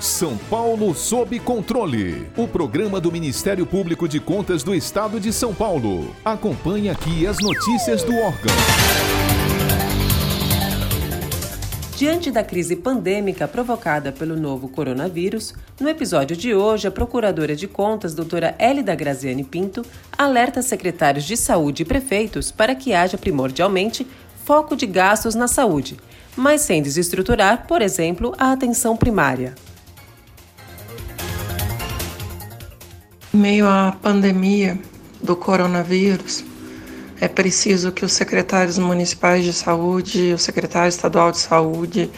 São Paulo sob controle. O programa do Ministério Público de Contas do Estado de São Paulo. Acompanhe aqui as notícias do órgão. Diante da crise pandêmica provocada pelo novo coronavírus, no episódio de hoje, a Procuradora de Contas, doutora Hélida Graziani Pinto, alerta secretários de saúde e prefeitos para que haja primordialmente foco de gastos na saúde, mas sem desestruturar, por exemplo, a atenção primária. Meio à pandemia do coronavírus, é preciso que os secretários municipais de saúde, o secretário estadual de saúde,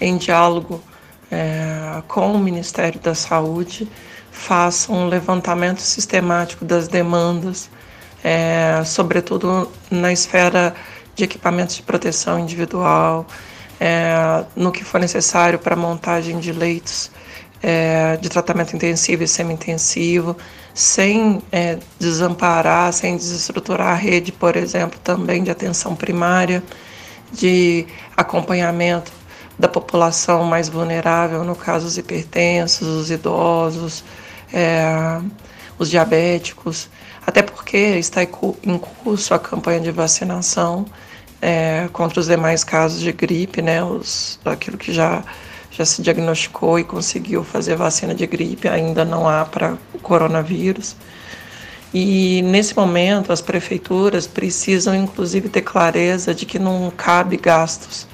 em diálogo é, com o Ministério da Saúde, façam um levantamento sistemático das demandas, é, sobretudo na esfera de equipamentos de proteção individual, é, no que for necessário para montagem de leitos é, de tratamento intensivo e semi-intensivo, sem é, desamparar, sem desestruturar a rede, por exemplo, também de atenção primária, de acompanhamento da população mais vulnerável, no caso os hipertensos, os idosos, é, os diabéticos, até porque está em curso a campanha de vacinação é, contra os demais casos de gripe, né, os, aquilo que já já se diagnosticou e conseguiu fazer vacina de gripe, ainda não há para o coronavírus. E nesse momento as prefeituras precisam inclusive ter clareza de que não cabe gastos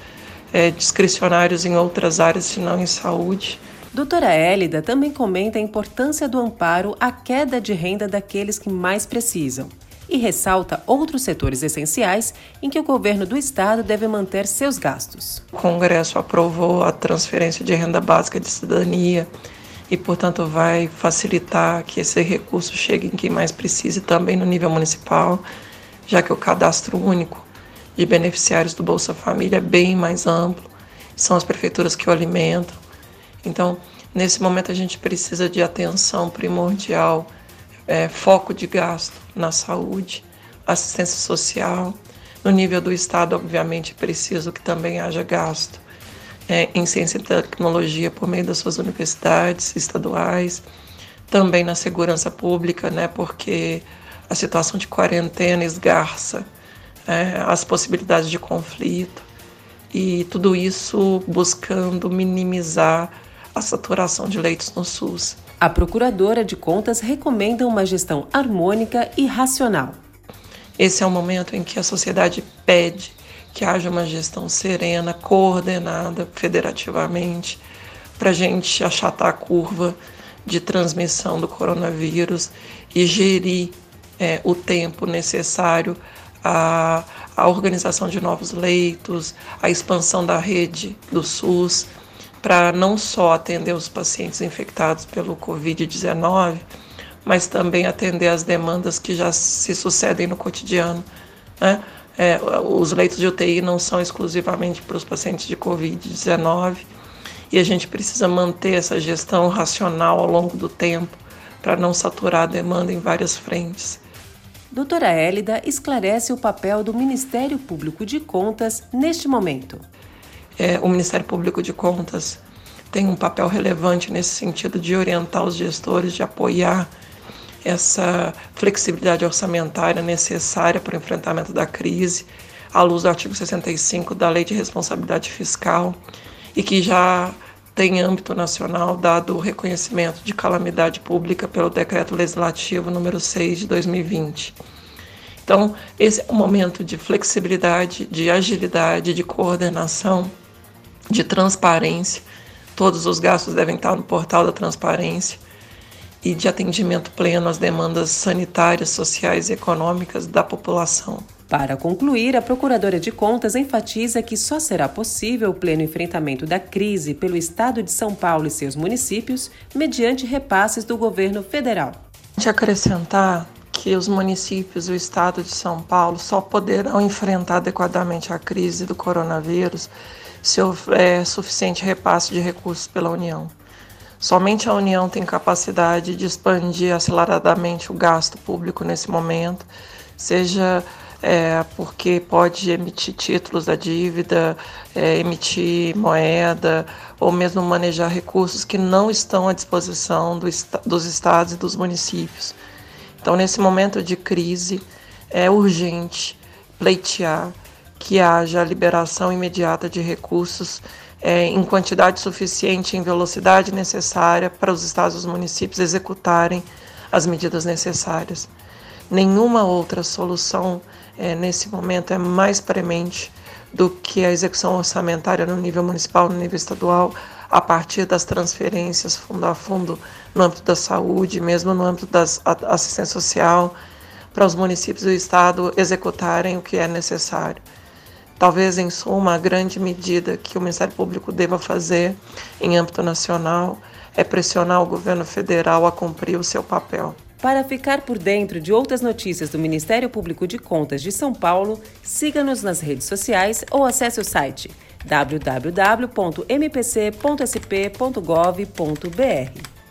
é, discricionários em outras áreas, senão em saúde. Doutora Hélida também comenta a importância do amparo à queda de renda daqueles que mais precisam e ressalta outros setores essenciais em que o governo do estado deve manter seus gastos. O Congresso aprovou a transferência de renda básica de cidadania e, portanto, vai facilitar que esse recurso chegue em quem mais precisa também no nível municipal, já que o cadastro único de beneficiários do Bolsa Família é bem mais amplo, são as prefeituras que o alimentam. Então, nesse momento, a gente precisa de atenção primordial é, foco de gasto na saúde, assistência social. No nível do Estado, obviamente, é preciso que também haja gasto é, em ciência e tecnologia por meio das suas universidades estaduais, também na segurança pública, né, porque a situação de quarentena esgarça é, as possibilidades de conflito e tudo isso buscando minimizar a saturação de leitos no SUS. A Procuradora de Contas recomenda uma gestão harmônica e racional. Esse é o momento em que a sociedade pede que haja uma gestão serena, coordenada federativamente, para a gente achatar a curva de transmissão do coronavírus e gerir é, o tempo necessário à, à organização de novos leitos, à expansão da rede do SUS para não só atender os pacientes infectados pelo Covid-19, mas também atender as demandas que já se sucedem no cotidiano. Né? É, os leitos de UTI não são exclusivamente para os pacientes de Covid-19 e a gente precisa manter essa gestão racional ao longo do tempo para não saturar a demanda em várias frentes. Doutora Hélida esclarece o papel do Ministério Público de Contas neste momento é, o Ministério Público de Contas tem um papel relevante nesse sentido de orientar os gestores, de apoiar essa flexibilidade orçamentária necessária para o enfrentamento da crise, à luz do artigo 65 da Lei de Responsabilidade Fiscal, e que já tem âmbito nacional dado o reconhecimento de calamidade pública pelo Decreto Legislativo número 6 de 2020. Então, esse é um momento de flexibilidade, de agilidade, de coordenação de transparência. Todos os gastos devem estar no portal da transparência e de atendimento pleno às demandas sanitárias, sociais e econômicas da população. Para concluir, a Procuradora de Contas enfatiza que só será possível o pleno enfrentamento da crise pelo Estado de São Paulo e seus municípios mediante repasses do governo federal. De acrescentar que os municípios do Estado de São Paulo só poderão enfrentar adequadamente a crise do coronavírus se houver suficiente repasse de recursos pela União. Somente a União tem capacidade de expandir aceleradamente o gasto público nesse momento, seja é, porque pode emitir títulos da dívida, é, emitir moeda ou mesmo manejar recursos que não estão à disposição do, dos estados e dos municípios. Então, nesse momento de crise, é urgente pleitear que haja a liberação imediata de recursos é, em quantidade suficiente, em velocidade necessária para os estados e os municípios executarem as medidas necessárias. Nenhuma outra solução é, nesse momento é mais premente do que a execução orçamentária no nível municipal, no nível estadual, a partir das transferências fundo a fundo no âmbito da saúde, mesmo no âmbito da assistência social, para os municípios e o Estado executarem o que é necessário. Talvez, em suma, a grande medida que o Ministério Público deva fazer em âmbito nacional é pressionar o governo federal a cumprir o seu papel. Para ficar por dentro de outras notícias do Ministério Público de Contas de São Paulo, siga-nos nas redes sociais ou acesse o site www.mpc.sp.gov.br.